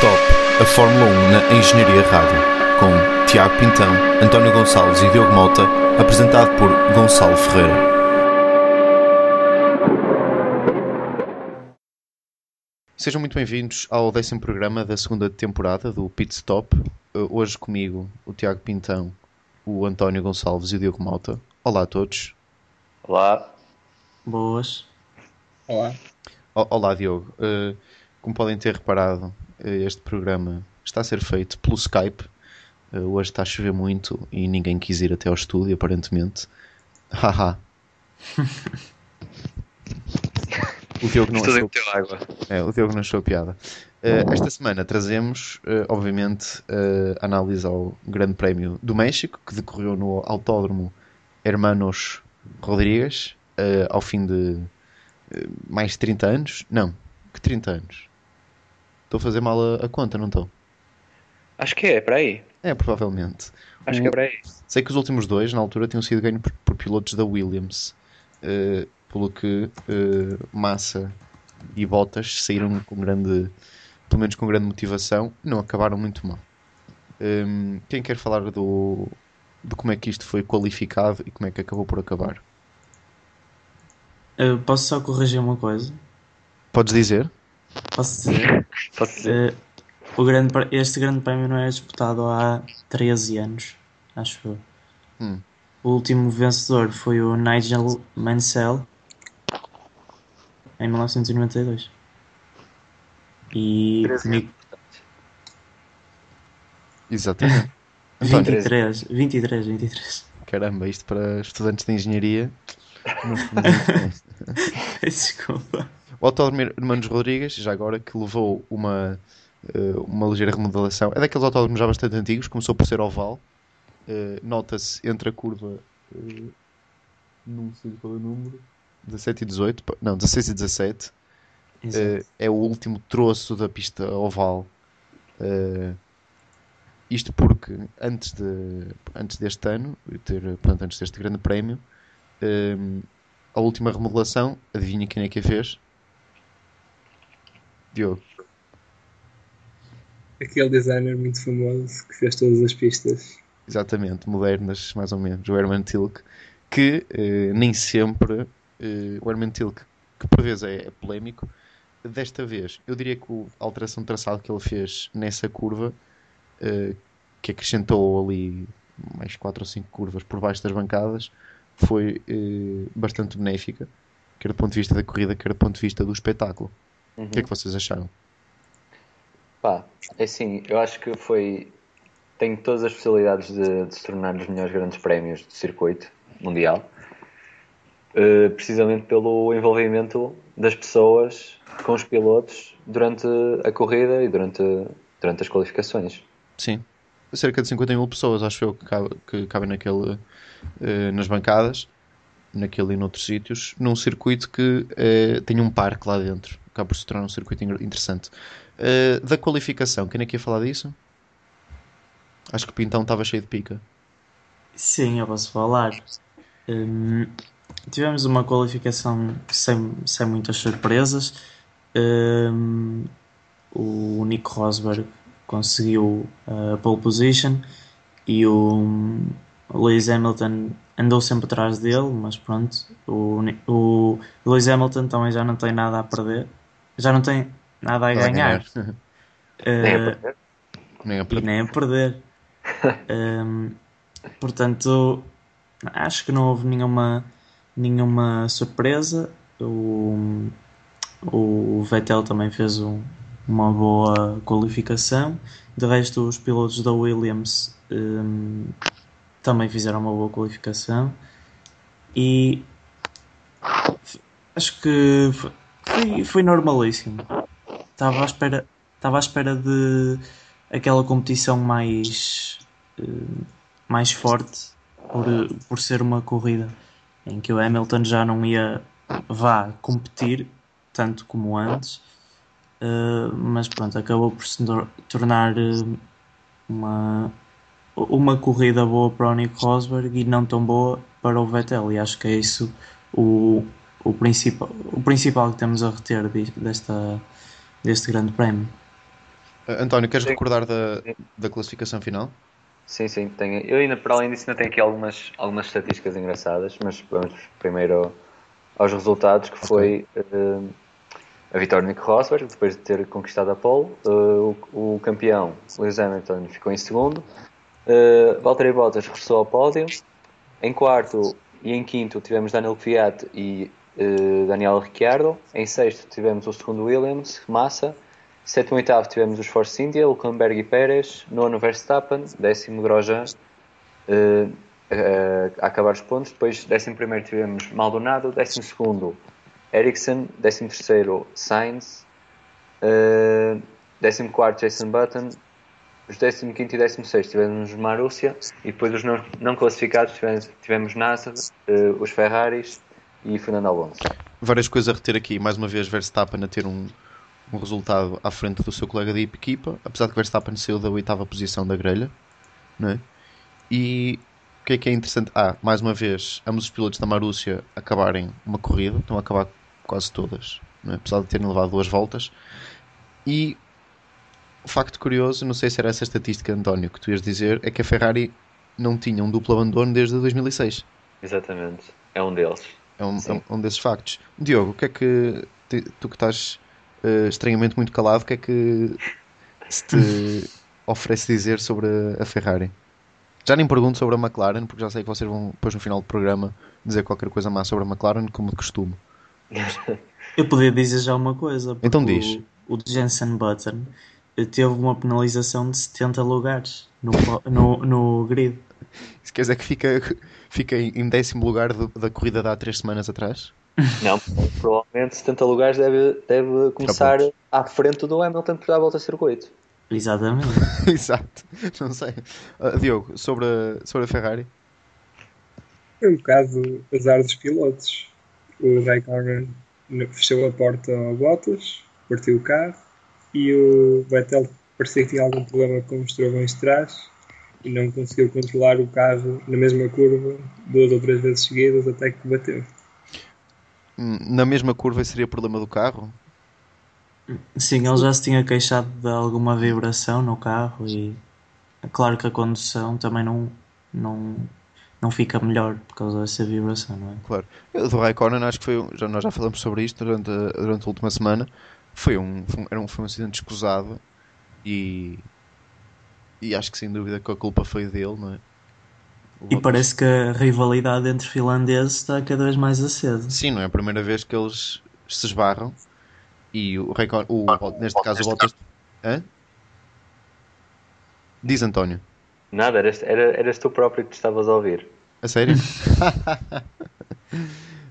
Stop, a Fórmula 1 na Engenharia Rádio, com Tiago Pintão, António Gonçalves e Diogo Mota, apresentado por Gonçalo Ferreira. Sejam muito bem-vindos ao décimo programa da segunda temporada do Pit Stop. Uh, Hoje comigo o Tiago Pintão, o António Gonçalves e o Diogo Mota. Olá a todos. Olá. Boas. Olá. O- Olá Diogo. Uh, Como podem ter reparado, este programa está a ser feito pelo Skype. Uh, Hoje está a chover muito e ninguém quis ir até ao estúdio, aparentemente. Haha. O Diogo não Isto tudo achou, água. é, o Diogo não achou piada. Uh, esta semana trazemos, uh, obviamente, uh, análise ao Grande Prémio do México, que decorreu no Autódromo Hermanos Rodrigues, uh, ao fim de uh, mais de 30 anos. Não, que 30 anos? Estou a fazer mal a, a conta, não estou? Acho que é, para aí. É, provavelmente. Acho que é para aí. Sei que os últimos dois, na altura, tinham sido ganhos por, por pilotos da Williams. Uh, pelo que uh, Massa e Bottas saíram com grande, pelo menos com grande motivação, não acabaram muito mal. Um, quem quer falar do, de como é que isto foi qualificado e como é que acabou por acabar? Eu posso só corrigir uma coisa? Podes dizer? Posso dizer? Posso dizer? Eh, o grande, este grande prémio não é disputado há 13 anos, acho eu. Hum. O último vencedor foi o Nigel Mansell em 1992. E 13 Nick- Exatamente. António, 23, 23, 23. caramba, isto para estudantes de engenharia. foi muito- Desculpa. O Autódromo Hermanos Rodrigues, já agora, que levou uma, eh, uma ligeira remodelação. É daqueles autódromos já bastante antigos, começou por ser oval. Eh, Nota-se entre a curva. eh, não sei qual é o número. 17 e 18. pa- Não, 16 e 17. Exato. eh, é o último troço da pista oval. Isto porque antes, de, antes deste ano, ter, portanto, antes deste grande prémio, eh, a última remodelação, adivinha quem é que a fez? Diogo. Aquele designer muito famoso que fez todas as pistas. Exatamente, modernas, mais ou menos. O Herman Tilke, que eh, nem sempre. eh, o Herman Tilke, que por vezes é, é polémico, desta vez, eu diria que a alteração de traçado que ele fez nessa curva, eh, que acrescentou ali mais 4 ou 5 curvas por baixo das bancadas, foi eh, bastante benéfica, quer do ponto de vista da corrida, quer do ponto de vista do espetáculo. Uhum. O que é que vocês acharam? Pá, é assim, eu acho que foi. Tem todas as possibilidades de, de se tornar dos melhores grandes prémios do circuito mundial. Eh, precisamente pelo envolvimento das pessoas com os pilotos durante a corrida e durante, durante as qualificações. Sim. Cerca de 50 mil pessoas, acho eu, que, cabe- que cabem naquele, eh, nas bancadas, naquele e noutros sítios, num circuito que eh, tem um parque lá dentro. Acaba por se tornar um circuito in- interessante. Eh, da qualificação, quem é que ia falar disso? Acho que o Pintão estava cheio de pica. Sim, eu posso falar. Hum, tivemos uma qualificação sem, sem muitas surpresas. Hum, o Nico Rosberg conseguiu a pole position e o Lewis Hamilton andou sempre atrás dele, mas pronto, o, o Lewis Hamilton também já não tem nada a perder, já não tem nada a a ganhar. Nem a Eh, perder. Nem a e per- nem a perder. Hum, portanto, acho que não houve nenhuma, nenhuma surpresa. O, o Vettel também fez um- uma boa qualificação. De resto, os pilotos da Williams hum, também fizeram uma boa qualificação. E acho que foi, foi normalíssimo. Estava à espera, estava à espera de aquela competição mais, eh, mais forte por, por ser uma corrida em que o Hamilton já não ia vá competir tanto como antes, eh, mas pronto, acabou por se tor- tornar eh, uma, uma corrida boa para o Nico Rosberg e não tão boa para o Vettel, e acho que é isso o, o, principal, o principal que temos a reter desta, deste grande prémio. Uh, António, queres Sim. recordar da, da classificação final? Sim, sim, tenho. Eu ainda, para além disso, ainda tenho aqui algumas, algumas estatísticas engraçadas, mas vamos primeiro aos resultados, que foi eh, a vitória de Nico Rosberg, depois de ter conquistado a pole. Eh, o, o campeão, Lewis Hamilton, ficou em segundo. Uh, Valtteri Bottas regressou ao pódio. Em quarto e em quinto tivemos Daniel Kvyat e eh, Daniel Ricciardo. Em sexto tivemos o segundo Williams, Massa. Sétimo e oitavo tivemos os Force India, Hülkenberg e Pérez. Nono Verstappen. Décimo Grosjean. eh, eh, a acabar os pontos. Depois, décimo primeiro tivemos Maldonado. Décimo segundo Ericsson. Décimo terceiro Sainz. eh, décimo quarto Jason Button. Os 15 e 16 tivemos Marúcia e depois os não, não classificados tivemos, tivemos Nasser, eh, os Ferraris e Fernando Alonso. Várias coisas a reter aqui. Mais uma vez, Verstappen a ter um, um resultado à frente do seu colega de equipa, apesar de que Verstappen saiu da oitava posição da grelha. Não é? E o que é que é interessante? Ah, mais uma vez, ambos os pilotos da Marúcia acabarem uma corrida, estão a acabar quase todas, é? apesar de terem levado duas voltas. E o facto curioso, não sei se era essa estatística, António, que tu ias dizer, é que a Ferrari não tinha um duplo abandono desde 2006. Exatamente, é um deles. É um, Sim. é um desses factos. Diogo, o que é que tu que estás eh, estranhamente muito calado, o que é que se te oferece dizer sobre a, Ferrari? Já nem pergunto sobre a McLaren, porque já sei que vocês vão depois no final do programa dizer qualquer coisa má sobre a McLaren, como de costume. Eu podia dizer já uma coisa. Então diz. O, o Jensen Button eh, teve uma penalização de 70 lugares no, no, no grid. Se quer dizer que fica, fica em décimo lugar do- da corrida de há três semanas atrás? Não, provavelmente 70 lugares deve, deve começar à frente do Hamilton por dar a volta a circuito. Exatamente. Exato, não sei. Ah, Diogo, sobre a, sobre a Ferrari? É um bocado azar dos pilotos. O Raikkonen fechou a porta ao Bottas, partiu o carro e o Vettel parecia que tinha algum problema com os travões de trás e não conseguiu controlar o carro na mesma curva duas ou três vezes seguidas até que bateu. Na mesma curva seria problema do carro? Sim, ele já se tinha queixado de alguma vibração no carro e é claro que a condução também não, não, não fica melhor por causa dessa vibração, não é? Claro. Eu, do Raikkonen, acho que foi. um- Já, nós já falamos sobre isto durante a, durante a última semana. Foi um, foi um, era um, foi um acidente escusado e. E acho que sem dúvida que a culpa foi dele, não é? O E parece que a rivalidade entre finlandeses está cada vez mais acesa. Sim, não é a primeira vez que eles se esbarram. E o Raikkonen. O, neste caso, o Bottas. Hã? Diz António. Nada, eras, era, eras tu próprio que te estavas a ouvir. A sério?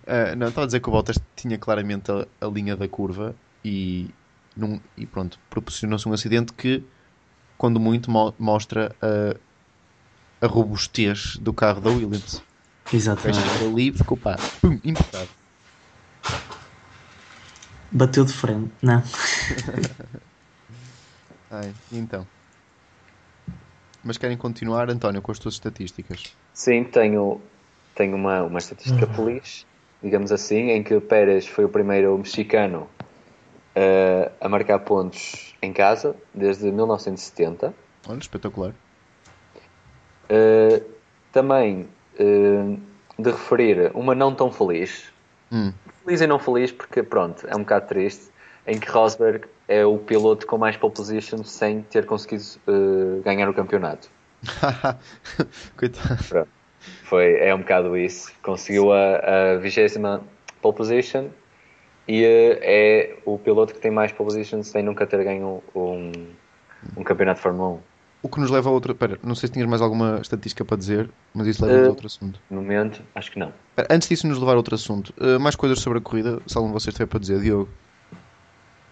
Ah, não, estava a dizer que o Bottas tinha claramente a, a linha da curva e, num- e pronto, proporcionou-se um acidente que, quando muito, mo- mostra a, a robustez do carro da Williams. Exatamente. ali ficou pá, pum, impecável. Bateu de frente. Não. Ai, então. Mas querem continuar, António, com as tuas estatísticas? Sim, tenho, tenho uma, uma estatística feliz, digamos assim, em que o Pérez foi o primeiro mexicano eh, a marcar pontos em casa desde 1970. Olha, espetacular. Uh, também uh, de referir uma não tão feliz. Hum. Feliz e não feliz porque, pronto, é um bocado triste. Em que Rosberg é o piloto com mais pole position sem ter conseguido uh, ganhar o campeonato. Coitado. Pronto. Foi, é um bocado isso. Conseguiu a, a vigésima pole position e uh, é o piloto que tem mais pole positions sem nunca ter ganho um, um campeonato de Fórmula 1. O que nos leva a outra. Pera, não sei se tinhas mais alguma estatística para dizer, mas isso leva-nos a Eh, outro assunto. No momento, acho que não. Espera, Antes disso, nos levar a outro assunto. Uh, mais coisas sobre a corrida, se algum de vocês tiver para dizer, Diogo.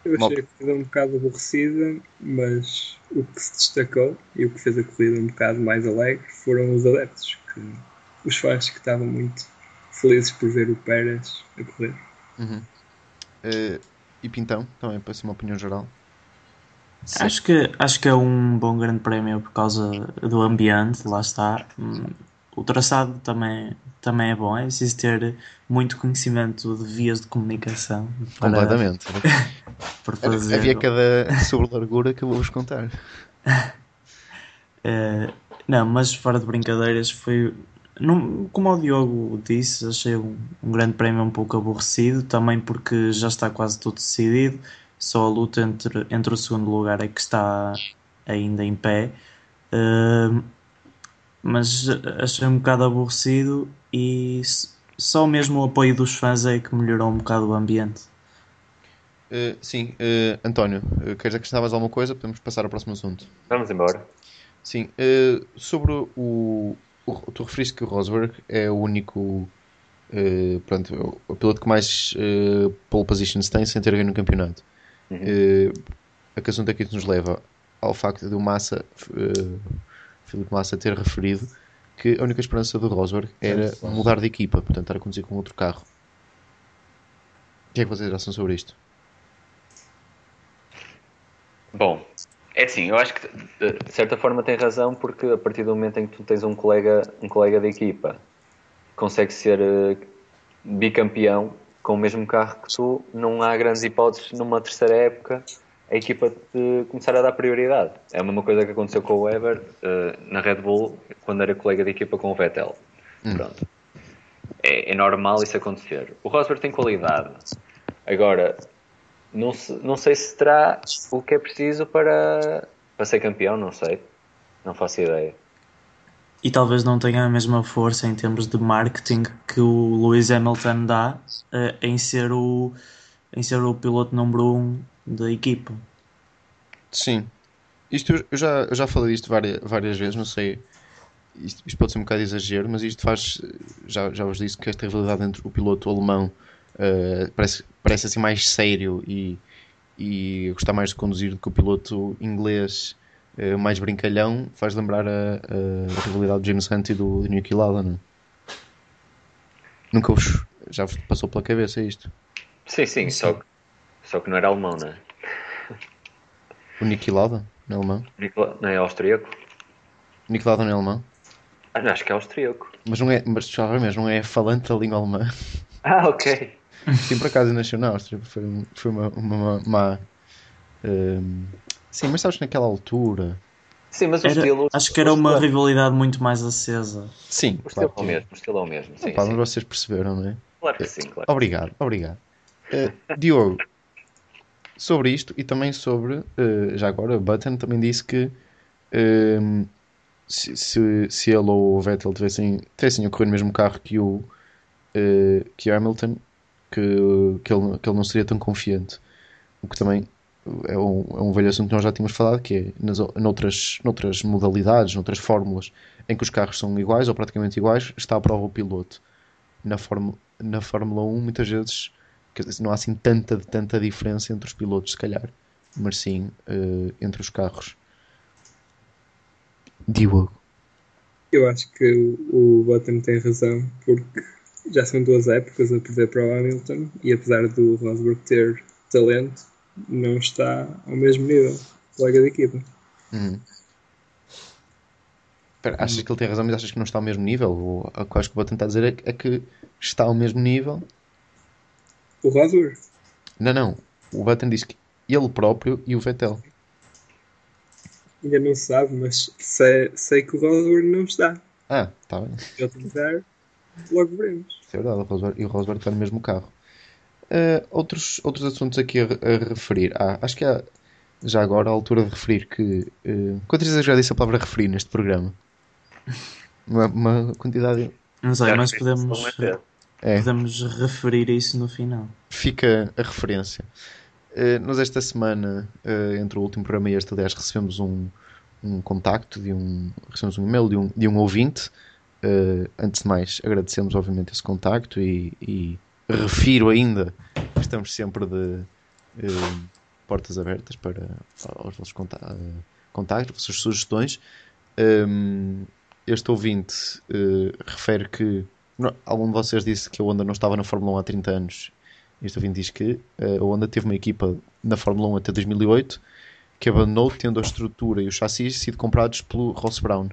Eu achei Malta. a corrida um bocado aborrecida, mas o que se destacou e o que fez a corrida um bocado mais alegre foram os adeptos, que, os fãs que estavam muito felizes por ver o Pérez a correr. Uhum. Uh, e Pintão, também para ser uma opinião geral. Acho que, acho que é um bom grande prémio por causa do ambiente, lá está. Hum, o traçado também, também é bom, é preciso ter muito conhecimento de vias de comunicação. Para, Completamente. fazer... Havia cada sobre largura que eu vou-vos contar. Uh, não, mas fora de brincadeiras, foi. Não, como o Diogo disse, achei um, um, grande prémio um pouco aborrecido, também porque já está quase tudo decidido, só a luta entre, entre o segundo lugar é que está ainda em pé. Uh, mas achei um bocado aborrecido e só mesmo o apoio dos fãs é que melhorou um bocado o ambiente. Uh, sim, uh, António, uh, queres acrescentar mais alguma coisa? Podemos passar ao próximo assunto. Vamos embora. Sim, uh, sobre o, o. Tu referiste que o Rosberg é o único. Uh, pronto, o piloto que mais uh, pole positions tem sem ter ganho no campeonato. Uhum. Uh, a que assunto é que nos leva ao facto de o Massa, uh, Filipe Massa, ter referido que a única esperança do Rosberg era mudar de equipa, portanto, estar a conduzir com outro carro. O que é que vocês acham sobre isto? Bom, é assim, eu acho que de certa forma tem razão porque a partir do momento em que tu tens um colega, um colega de equipa que consegue ser uh, bicampeão com o mesmo carro que tu, não há grandes hipóteses numa terceira época a equipa de começar a dar prioridade. É a mesma coisa que aconteceu com o Weber uh, na Red Bull quando era colega de equipa com o Vettel. Hum. Pronto. É, é normal isso acontecer. O Rosberg tem qualidade. Agora, não, não sei se terá o que é preciso para, para ser campeão, não sei. Não faço ideia. E talvez não tenha a mesma força em termos de marketing que o Lewis Hamilton dá uh, em, ser o, em ser o piloto número um da equipa. Sim. Isto eu já, eu já falei disto várias, várias vezes, não sei. Isto, isto, pode ser um bocado exagero, mas isto faz. Já, já vos disse que esta rivalidade entre o piloto alemão uh, parece, parece assim mais sério e, e gostar mais de conduzir do que o piloto inglês uh, mais brincalhão faz lembrar a, a, a rivalidade do James Hunt e do, do Niki Lauda, não? É? Nunca vos já vos passou pela cabeça isto? Sim, sim, só que, só que não era alemão, não é? O Niki Lauda não é alemão? Não é austríaco? O Niki Lauda não é alemão? Ah, não, acho que é austríaco. Mas não é, mas mesmo, não é falante da língua alemã. Ah, ok. Sim, por acaso nasceu na Áustria. Foi, foi uma, uma, uma um, Sim, mas sabes naquela altura. Sim, mas o era, estilo. Acho que era uma rivalidade muito mais acesa. Sim, o estilo claro é o mesmo. O estilo é o mesmo. Sim, Opa, sim. Mas vocês perceberam, não é? Claro que sim, claro. Obrigado, obrigado. Uh, Diogo, sobre isto e também sobre. Uh, já agora, Button também disse que. Uh, se, se, se ele ou o Vettel tivessem, tivessem ocorrido no mesmo carro que o, que o Hamilton, que, que, ele, que ele não seria tão confiante. O que também é um, é um velho assunto que nós já tínhamos falado, que é nas, noutras, noutras modalidades, noutras fórmulas em que os carros são iguais ou praticamente iguais, está à prova o piloto. Na, Fórmula, na Fórmula 1, muitas vezes não há assim tanta, tanta diferença entre os pilotos, se calhar, mas sim uh, entre os carros. Diogo. Eu acho que o, o Button tem razão, porque já são duas épocas a perder para o Hamilton e apesar do Rosberg ter talento, não está ao mesmo nível, colega da equipa. Uhum. Pera, achas que ele tem razão, mas achas que não está ao mesmo nível? O que acho que vou tentar dizer é, é que está ao mesmo nível. O Rosberg? Não, não. O Button diz que ele próprio e o Vettel. Ainda não sabe, mas sei, sei que o Rosberg não está. Ah, está bem. Ele logo veremos. Isso é verdade, o Rosberg, e o Rosberg está no mesmo carro. Uh, outros, outros assuntos aqui a, a referir. Ah, acho que há já agora a altura de referir que. Uh, quantas vezes eu já disse a palavra referir neste programa? Uma, uma quantidade. Não sei, mas podemos, é. podemos referir isso no final. Fica a referência. Uh, nós esta semana, uh, entre o último programa e este, aliás, recebemos um, um contacto de um. recebemos um e-mail de um, de um ouvinte. Uh, antes de mais, agradecemos obviamente esse contacto e, e refiro ainda que estamos sempre de uh, portas abertas para, para os vossos contactos, contactos, vossas sugestões. Um, este ouvinte refere que não, algum de vocês disse que a Honda não estava na Fórmula 1 há 30 anos. Este ouvinte diz que a Honda teve uma equipa na Fórmula 1 até 2008 que abandonou, tendo a estrutura e o chassi sido comprados pelo Ross Brown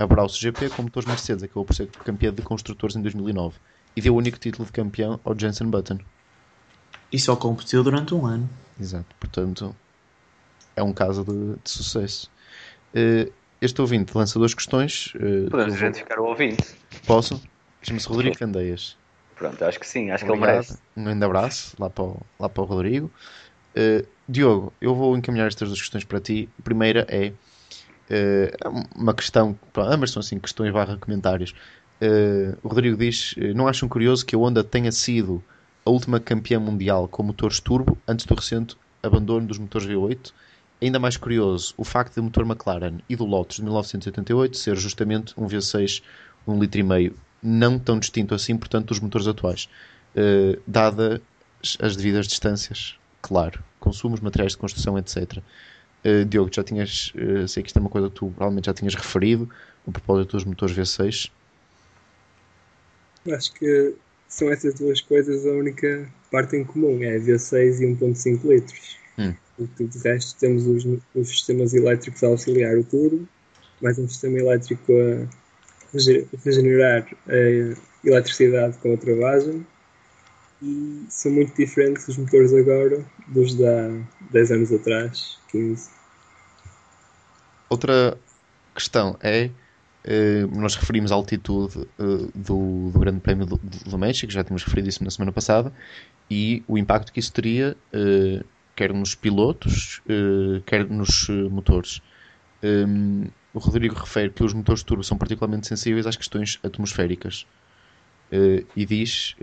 a Browse GP com motores Mercedes, acabou por ser campeão de construtores em 2009 e deu o único título de campeão ao Jensen Button. E só competiu durante um ano. Exato, portanto é um caso de, de sucesso. Uh, este ouvinte lança duas questões. Uh, Podemos identificar o ouvinte. Posso? Chama-se Rodrigo Candeias. Pronto, acho que sim, acho Obrigado. que ele merece. Um grande abraço lá para o, lá para o Rodrigo. Uh, Diogo, eu vou encaminhar estas duas questões para ti. A primeira é uh, uma questão, ambas são assim questões barra comentários. Uh, o Rodrigo diz: Não acham curioso que a Honda tenha sido a última campeã mundial com motores turbo antes do recente abandono dos motores V8? Ainda mais curioso o facto do motor McLaren e do Lotus de 1988 ser justamente um V6 1,5 litro e meio, não tão distinto assim, portanto, dos motores atuais, uh, dada as devidas distâncias, claro, consumos, materiais de construção, etc. Uh, Diogo, já tinhas, uh, sei que isto é uma coisa que tu provavelmente já tinhas referido, a propósito dos motores V6. Acho que são essas duas coisas a única parte em comum, é V6 e 1.5 litros. Hum. E de resto temos os, os sistemas elétricos a auxiliar o turbo, mais um sistema elétrico a regenerar a eletricidade com a travagem e são muito diferentes os motores agora dos há 10 anos atrás, 15. Outra questão é, eh, nós referimos a altitude eh, do, do Grande Prémio do, do México, já tínhamos referido isso na semana passada, e o impacto que isso teria, eh, quer nos pilotos, quer nos motores. Um, o Rodrigo refere que os motores turbo são particularmente sensíveis às questões atmosféricas e diz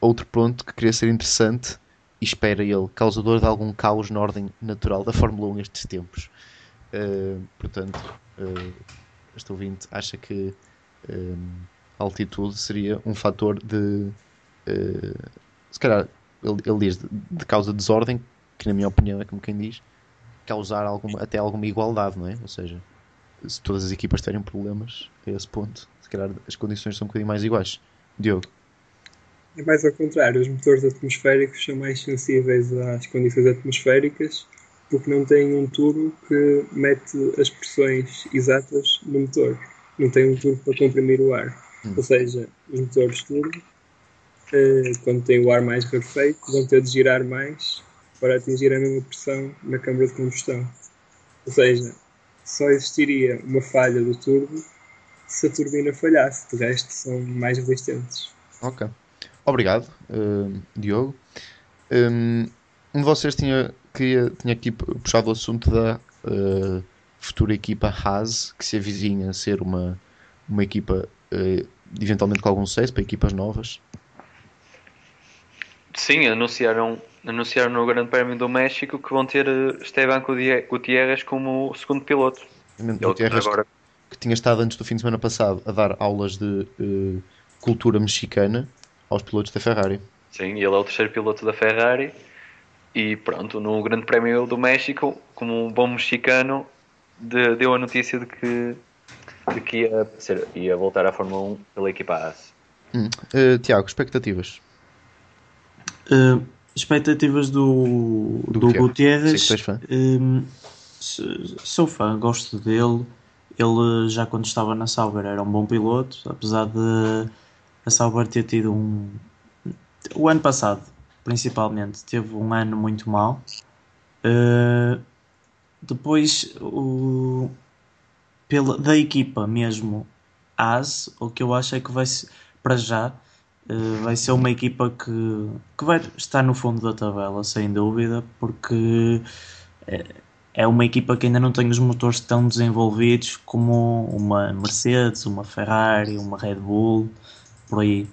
outro ponto que queria ser interessante e espera ele, causador de algum caos na ordem natural da Fórmula 1 nestes tempos. Uh, portanto, este ouvinte acha que a altitude seria um fator de se calhar ele, ele diz de, de causa de desordem, que na minha opinião é como quem diz, causar alguma, até alguma igualdade, não é? Ou seja, se todas as equipas tiverem problemas a esse ponto, se calhar as condições são um bocadinho mais iguais. Diogo. É mais ao contrário, os motores atmosféricos são mais sensíveis às condições atmosféricas porque não têm um turbo que mete as pressões exatas no motor. Não tem um turbo para comprimir o ar. Hum. Ou seja, os motores turbo, eh, quando têm o ar mais rarefeito, vão ter de girar mais para atingir a mesma pressão na câmara de combustão. Ou seja, só existiria uma falha do turbo se a turbina falhasse, de resto são mais resistentes. Ok. Obrigado, uh, Diogo. Um, um, de vocês tinha, queria, tinha aqui puxado o assunto da uh, futura equipa Haas, que se avizinha a ser uma, uma equipa uh, eventualmente com algum sucesso para equipas novas. Sim, anunciaram, anunciaram no Grande Prémio do México que vão ter eh, Esteban Gutierrez como segundo piloto. Gutierrez agora... que tinha estado antes do fim de semana passado a dar aulas de uh, cultura mexicana aos pilotos da Ferrari. Sim, ele é o terceiro piloto da Ferrari e pronto, no Grande Prémio do México, como um bom mexicano, de, deu a notícia de que, de que ia, ser, ia voltar à Fórmula 1 pela equipa Haas. Hum. Uh, Tiago, expectativas? Uh, expectativas do, do, do Gutierrez. Uh, sou fã, gosto dele. Ele já quando estava na Sauber era um bom piloto, apesar de a Sauber ter tido um. O ano passado, principalmente, teve um ano muito mau. Uh, depois, o, pela, da equipa mesmo, AS, o que eu acho é que vai para já Uh, vai ser uma equipa que, que vai estar no fundo da tabela, sem dúvida, porque é, é uma equipa que ainda não tem os motores tão desenvolvidos como uma Mercedes, uma Ferrari, uma Red Bull, por aí.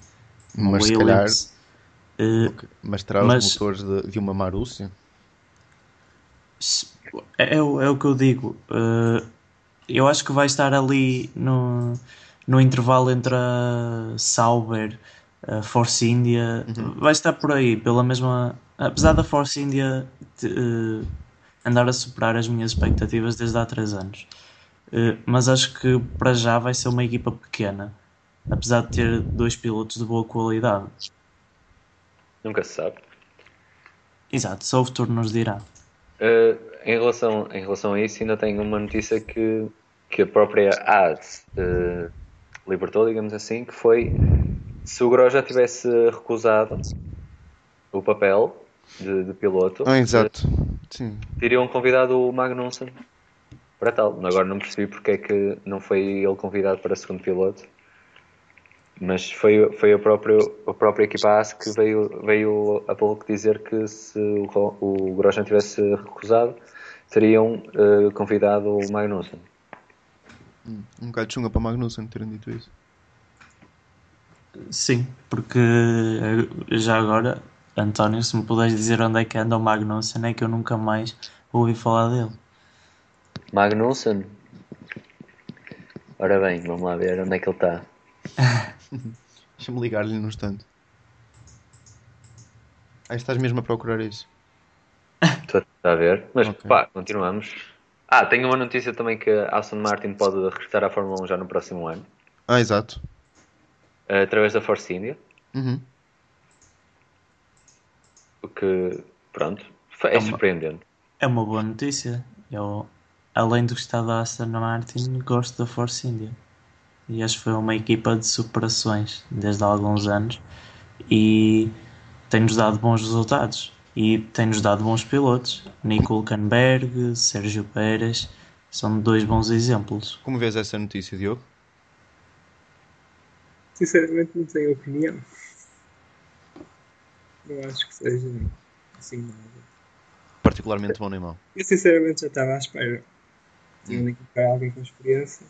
Mas se calhar, uh, mas terá mas, os motores de, de uma Marussia? É, é, é, o que eu digo. Uh, eu acho que vai estar ali no, no intervalo entre a Sauber a Force India uhum. vai estar por aí, pela mesma. Apesar da Force India uh, andar a superar as minhas expectativas desde há 3 anos, uh, mas acho que para já vai ser uma equipa pequena, apesar de ter dois pilotos de boa qualidade. Nunca se sabe. Exato, só o futuro nos dirá. Uh, em, relação, em relação a isso, ainda tenho uma notícia que que a própria AS eh, libertou, digamos assim, que foi se o Grosjean tivesse recusado o papel de, de piloto, Ah, exato. Sim. teriam convidado o Magnussen para tal. Agora não percebi porque é que não foi ele convidado para segundo piloto. Mas foi, foi a, própria, a própria equipa AS que veio, veio a pouco dizer que se o, o Grosjean tivesse recusado, teriam eh, convidado o Magnussen. Um bocado de chunga para Magnussen terem dito isso. Sim, porque eh, já agora, António, se me puderes dizer onde é que anda o Magnussen, é que eu nunca mais ouvi falar dele. Magnussen? Ora bem, vamos lá ver onde é que ele está. Deixa-me ligar-lhe num instante. Ah, estás mesmo a procurar isso. Estou a ver. Mas Ok. pá, continuamos. Ah, tenho uma notícia também que a Aston Martin pode regressar à Fórmula 1 já no próximo ano, Ah, exato. através da Force India. Uhum. O que, pronto, é uma- surpreendente. É uma boa notícia. Eu, além do gostar da Aston Martin, gosto da Force India. E acho que foi uma equipa de superações desde há alguns anos e tem-nos dado bons resultados. E tem-nos dado bons pilotos. Nico Hülkenberg, Sérgio Pérez, são dois bons exemplos. Como vês essa notícia, Diogo? Sinceramente não tenho opinião. Não acho que seja assim nada. Particularmente bom nem mau. Eu sinceramente já estava à espera. Tinha de encontrar alguém com experiência.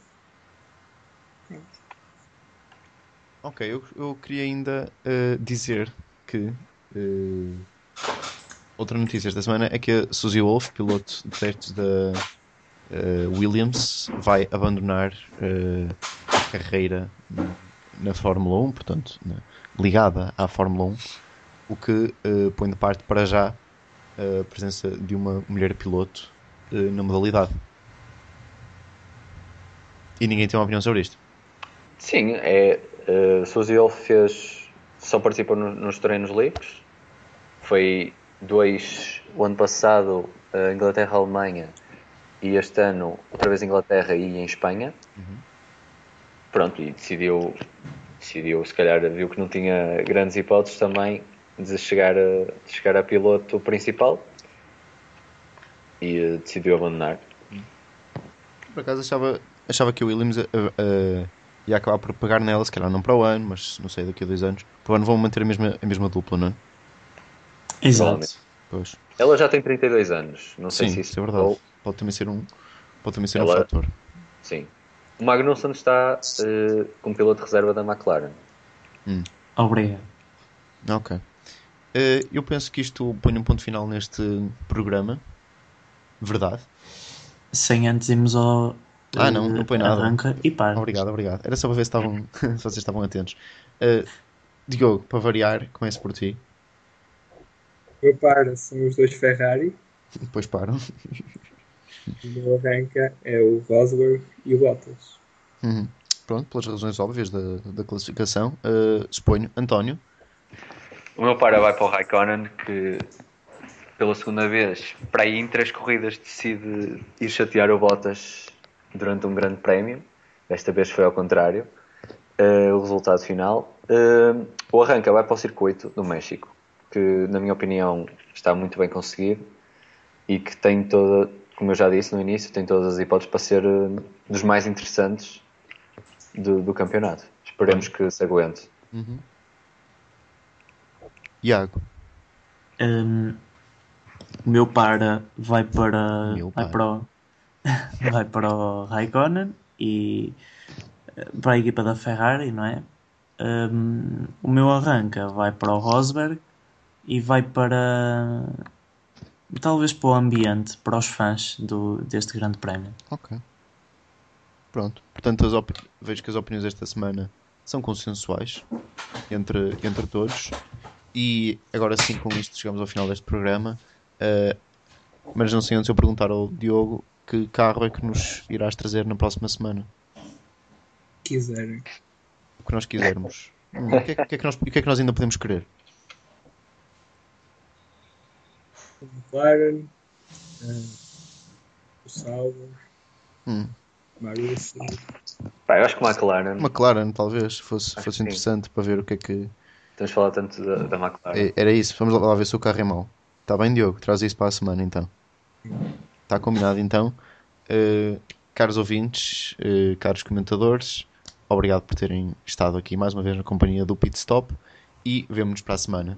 Ok, eu, eu queria ainda eh, dizer que eh, outra notícia esta semana é que a Suzy Wolf, piloto de testes da eh, Williams, vai abandonar a carreira na Fórmula 1, portanto, ligada à Fórmula 1, o que põe de parte para já a presença de uma mulher piloto na modalidade. E ninguém tem uma opinião sobre isto. Sim, é. Uh, Suzy Wolf fez. Só participou no- nos treinos livres. Foi dois o ano passado, uh, Inglaterra, Alemanha. E este ano, outra vez Inglaterra e em Espanha. Pronto, e decidiu. Decidiu, se calhar, viu que não tinha grandes hipóteses também de chegar a, de chegar a piloto principal. E uh, decidiu abandonar. Por acaso achava, achava que o Williams eh, eh, ia acabar por pagar nela, se calhar não para o ano, mas não sei, daqui a dois anos. Para o ano vão manter a mesma, a mesma dupla, não é? Exato. Pois. Ela já tem 32 anos. Não sei Sim, se isso é verdade. mudou. Pode também ser um, pode também ser um Ela- fator. Sim. O Magnussen está eh, como piloto de reserva da McLaren. Obrigado. Ok. Eh, eu penso que isto põe um ponto final neste programa. Verdade. Sem antes irmos ao. Ah, não, não põe nada. Arranca e para. Obrigado, obrigado. Era só para ver se, estavam, se vocês estavam atentos. Eh, Diogo, para variar, começo por ti. O meu par são os dois Ferrari. Depois param. O meu arranca é o Rosberg e o Bottas. Uhum. Pronto, pelas razões óbvias da, da classificação. Eh, suponho. António. O meu para vai para o Raikkonen, que pela segunda vez, para aí em três corridas, decide ir chatear o Bottas durante um grande prémio. Desta vez foi ao contrário. Eh, o resultado final. Eh, o arranca vai para o circuito do México, que na minha opinião está muito bem conseguido e que tem toda, como eu já disse no início, tem todas as hipóteses para ser eh, dos mais interessantes do, do campeonato. Esperemos que se aguente. Iago. Hum, o meu para vai para, Meu vai para. para o, vai para o Raikkonen e eh, para a equipa da Ferrari, não é? Hum, o meu arranca vai para o Rosberg e vai para talvez para o ambiente, para os fãs do, deste grande prémio. Ok. Pronto. Portanto, vejo que as opiniões desta semana são consensuais entre, entre todos. E agora sim, com isto, chegamos ao final deste programa. Eh, mas não sei antes eu perguntar ao Diogo que carro é que nos irás trazer na próxima semana. Quiserem. O que nós quisermos. Hum, o, que é, o que é que nós, o que é que nós ainda podemos querer? O McLaren, eh, o Sauber, Hum. Pá, eu acho que o McLaren. McLaren, talvez, fosse, Acho fosse sim. interessante para ver o que é que. Temos falado tanto da, da McLaren. É- Era isso, vamos lá ver se o carro é mau. Está bem, Diogo? Traz isso para a semana então. Está combinado então. Eh, caros ouvintes, eh, caros comentadores, obrigado por terem estado aqui mais uma vez na companhia do Pit Stop e vemo-nos para a semana.